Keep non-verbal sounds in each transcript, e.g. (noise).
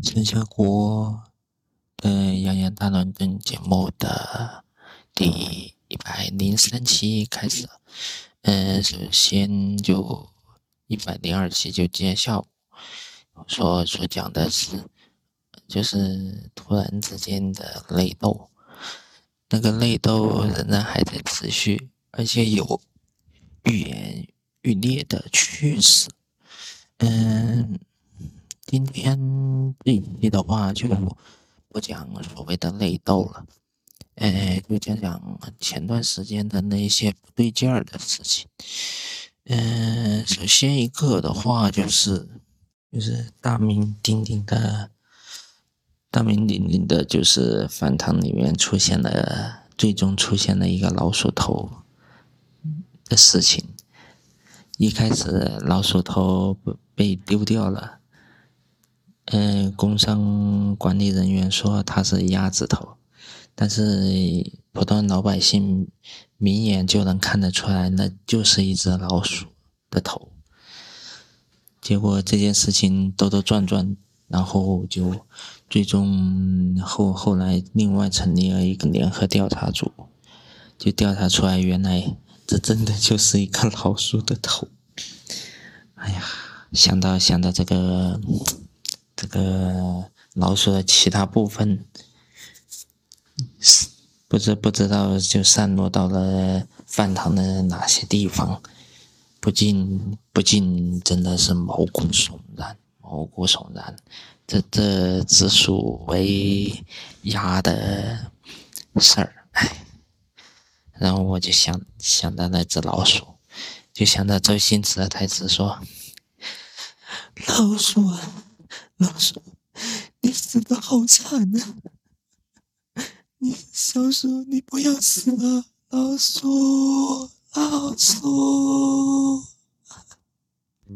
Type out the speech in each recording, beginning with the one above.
陈小国的《洋洋大乱炖》节目的第一百零三期开始。嗯，首先就一百零二期就介绍，说所讲的是，就是突然之间的内斗，那个内斗仍然还在持续，而且有愈演愈烈的趋势。嗯。今天这一期的话就不讲所谓的内斗了，哎，就讲讲前段时间的那些不对劲儿的事情。嗯，首先一个的话就是就是大名鼎鼎的，大名鼎鼎的就是饭堂里面出现了，最终出现了一个老鼠头的事情。一开始老鼠头被丢掉了。嗯，工商管理人员说他是鸭子头，但是普通老百姓明眼就能看得出来，那就是一只老鼠的头。结果这件事情兜兜转转，然后就最终后后来另外成立了一个联合调查组，就调查出来，原来这真的就是一个 (laughs) 老鼠的头。哎呀，想到想到这个。这个老鼠的其他部分，不知不知道就散落到了饭堂的哪些地方，不禁不禁真的是毛骨悚然，毛骨悚然。这这只属为鸭的事儿，哎。然后我就想想到那只老鼠，就想到周星驰的台词说：“老鼠。”老鼠，你死的好惨啊！你小鼠，你不要死了，老鼠，老鼠。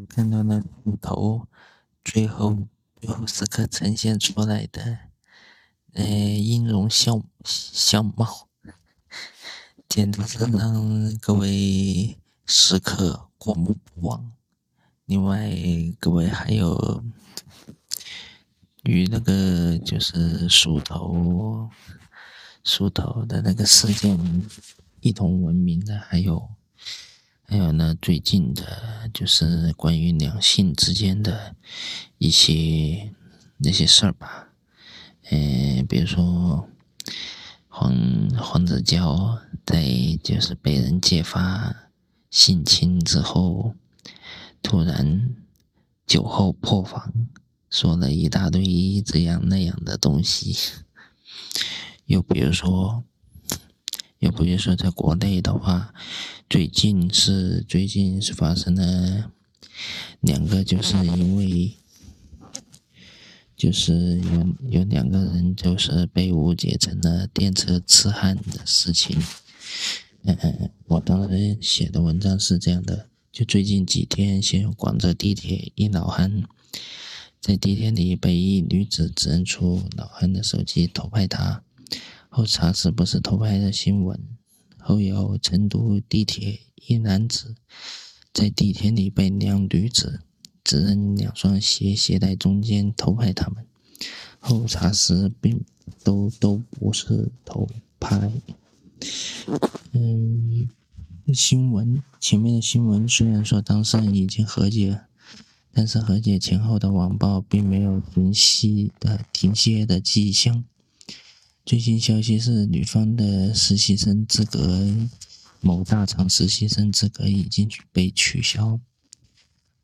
看到那骨头，最后最后时刻呈现出来的，呃，音容笑笑貌，简直是让各位食客过目不忘。另外，各位还有。与那个就是鼠头，鼠头的那个事件一同闻名的，还有还有呢，最近的就是关于两性之间的一些那些事儿吧。嗯，比如说黄黄子佼在就是被人揭发性侵之后，突然酒后破防。说了一大堆这样那样的东西，又比如说，又比如说，在国内的话，最近是最近是发生了两个，就是因为就是有有两个人就是被误解成了电车痴汉的事情。嗯，我当时写的文章是这样的：就最近几天，先广州地铁一老汉。在地铁里被一女子指认出老汉的手机偷拍她，后查实不是偷拍的新闻。后有成都地铁一男子在地铁里被两女子指认两双鞋鞋带中间偷拍他们，后查实并都都不是偷拍。嗯，新闻前面的新闻虽然说当事人已经和解。但是和解前后的网暴并没有停息的停歇的迹象。最新消息是，女方的实习生资格，某大厂实习生资格已经被取消。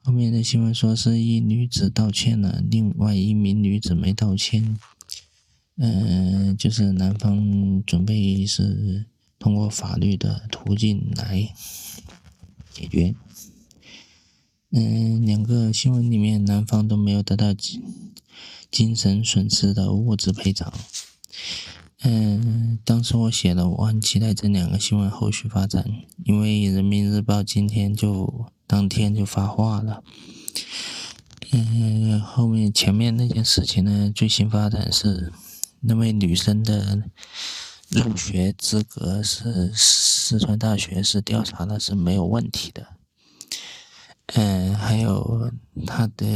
后面的新闻说是一女子道歉了，另外一名女子没道歉。嗯，就是男方准备是通过法律的途径来解决。嗯，两个新闻里面，男方都没有得到精精神损失的物质赔偿。嗯，当时我写了，我很期待这两个新闻后续发展，因为人民日报今天就当天就发话了。嗯，后面前面那件事情呢，最新发展是那位女生的入学资格是四川大学是调查的是没有问题的。嗯，还有他的，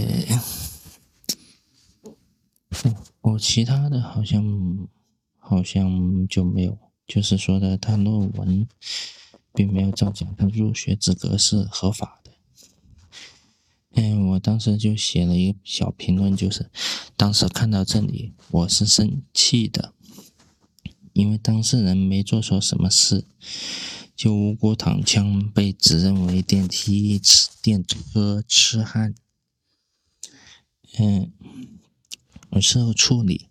(laughs) 我其他的好像好像就没有，就是说的他论文并没有造假，他入学资格是合法的。嗯，我当时就写了一个小评论，就是当时看到这里我是生气的，因为当事人没做错什么事，就无辜躺枪被指认为电梯痴电车痴汉。嗯，事后处理，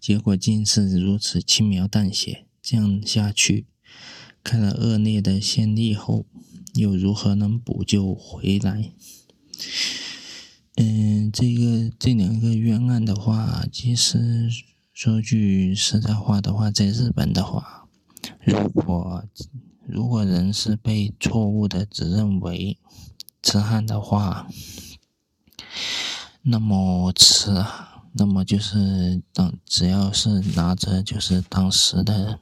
结果竟是如此轻描淡写。这样下去，看了恶劣的先例后，又如何能补救回来？嗯，这个这两个冤案的话，其实说句实在话的话，在日本的话，如果如果人是被错误的指认为痴汉的话，那么吃啊，那么就是当只要是拿着就是当时的，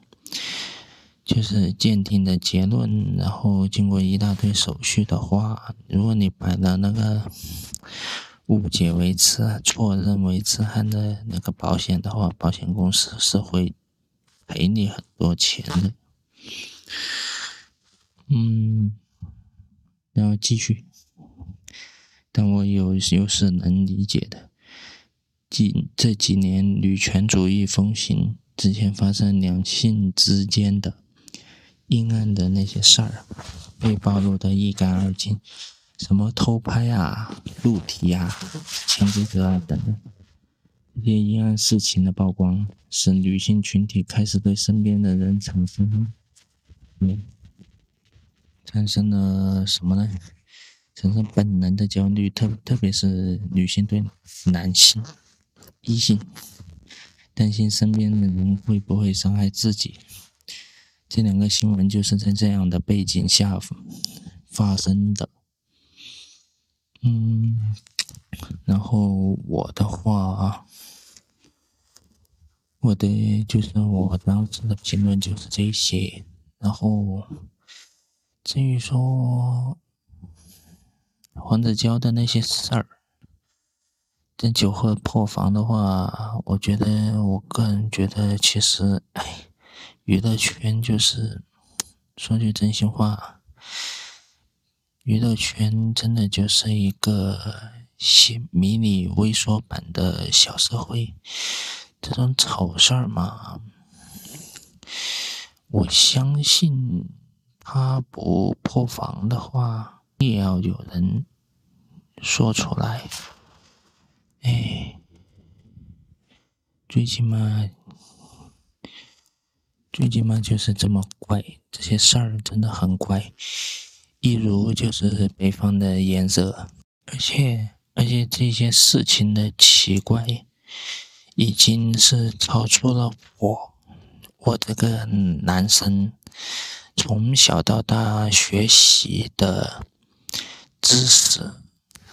就是鉴定的结论，然后经过一大堆手续的话，如果你摆了那个误解为痴错认为痴汉的那个保险的话，保险公司是会赔你很多钱的。嗯，然后继续。但我有又是能理解的。几这几年女权主义风行，之前发生两性之间的阴暗的那些事儿，被暴露的一干二净，什么偷拍啊、录题啊、潜规则啊等等，这些阴暗事情的曝光，使女性群体开始对身边的人产生，嗯，产生了什么呢？产生本能的焦虑，特特别是女性对男性异性担心身边的人会不会伤害自己。这两个新闻就是在这样的背景下发生的。嗯，然后我的话，我的就是我当时的评论就是这些。然后至于说。黄子佼的那些事儿，这酒后破防的话，我觉得，我个人觉得，其实，哎，娱乐圈就是说句真心话，娱乐圈真的就是一个小迷你微缩版的小社会。这种丑事儿嘛，我相信他不破防的话。也要有人说出来，哎，最起码，最起码就是这么怪，这些事儿真的很怪，一如就是北方的颜色，而且而且这些事情的奇怪，已经是超出了我，我这个男生从小到大学习的。知识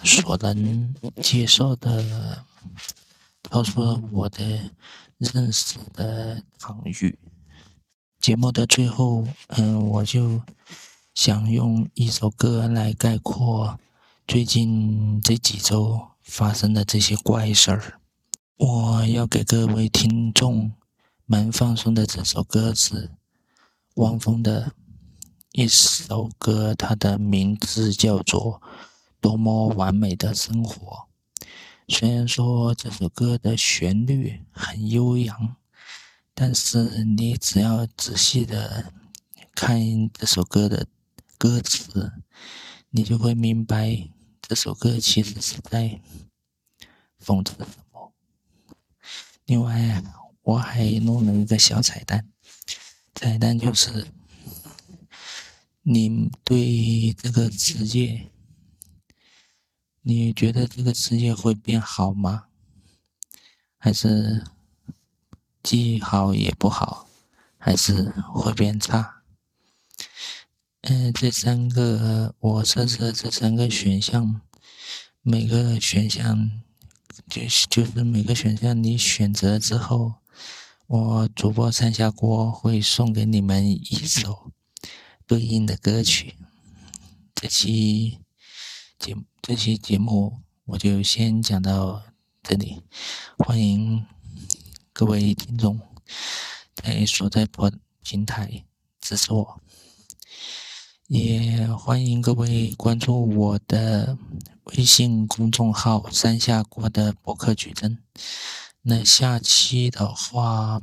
所能接受的，超出我的认识的场域。节目的最后，嗯，我就想用一首歌来概括最近这几周发生的这些怪事儿。我要给各位听众们放送的这首歌是汪峰的。一首歌，它的名字叫做《多么完美的生活》。虽然说这首歌的旋律很悠扬，但是你只要仔细的看这首歌的歌词，你就会明白这首歌其实是在讽刺什么。另外，我还弄了一个小彩蛋，彩蛋就是。你对这个世界，你觉得这个世界会变好吗？还是既好也不好？还是会变差？嗯，这三个我设置的这三个选项，每个选项就就是每个选项你选择之后，我主播三下锅会送给你们一首。对应的歌曲，这期节这期节目我就先讲到这里，欢迎各位听众在所在播平台支持我，也欢迎各位关注我的微信公众号“山下锅的博客矩阵”。那下期的话，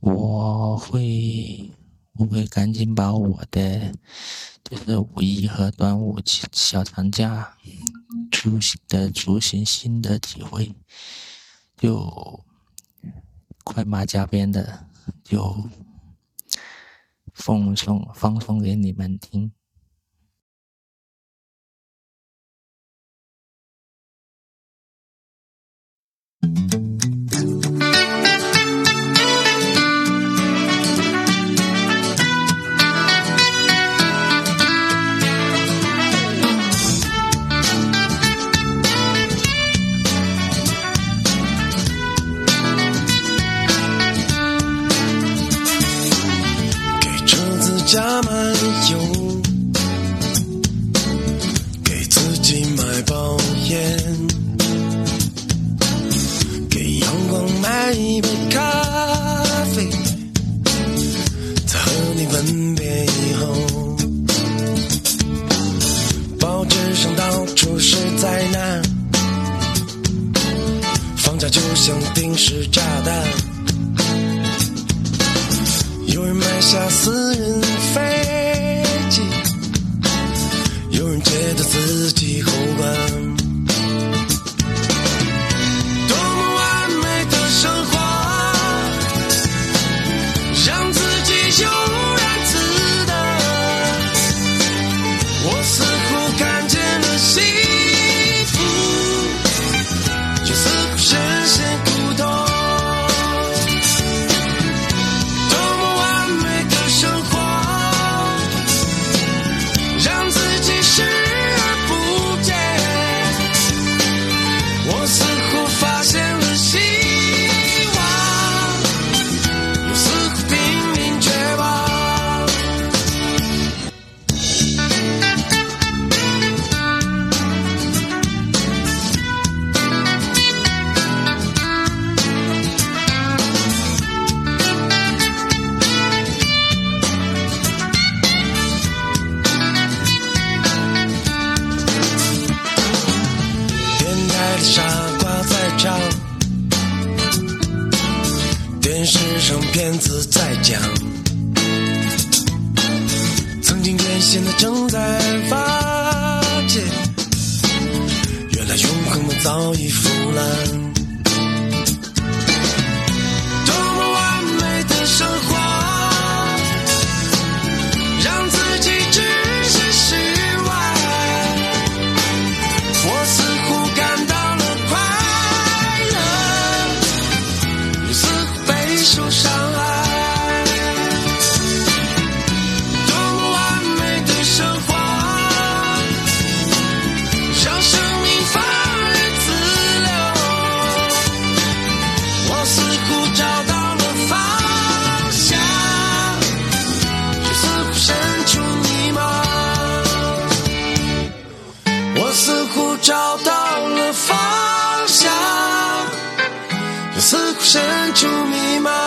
我会我会赶紧把我的就是五一和端午小长假出行的出行新的体会。就快马加鞭的，就奉送放送给你们听。加满油，给自己买包烟，给阳光买一杯咖啡，在和你分别以后，报纸上到处是灾难，房价就像定时炸弹。有人买下私人电视上骗子在讲，曾经癫现的正在发现，原来永恒的早已腐烂。深处迷茫。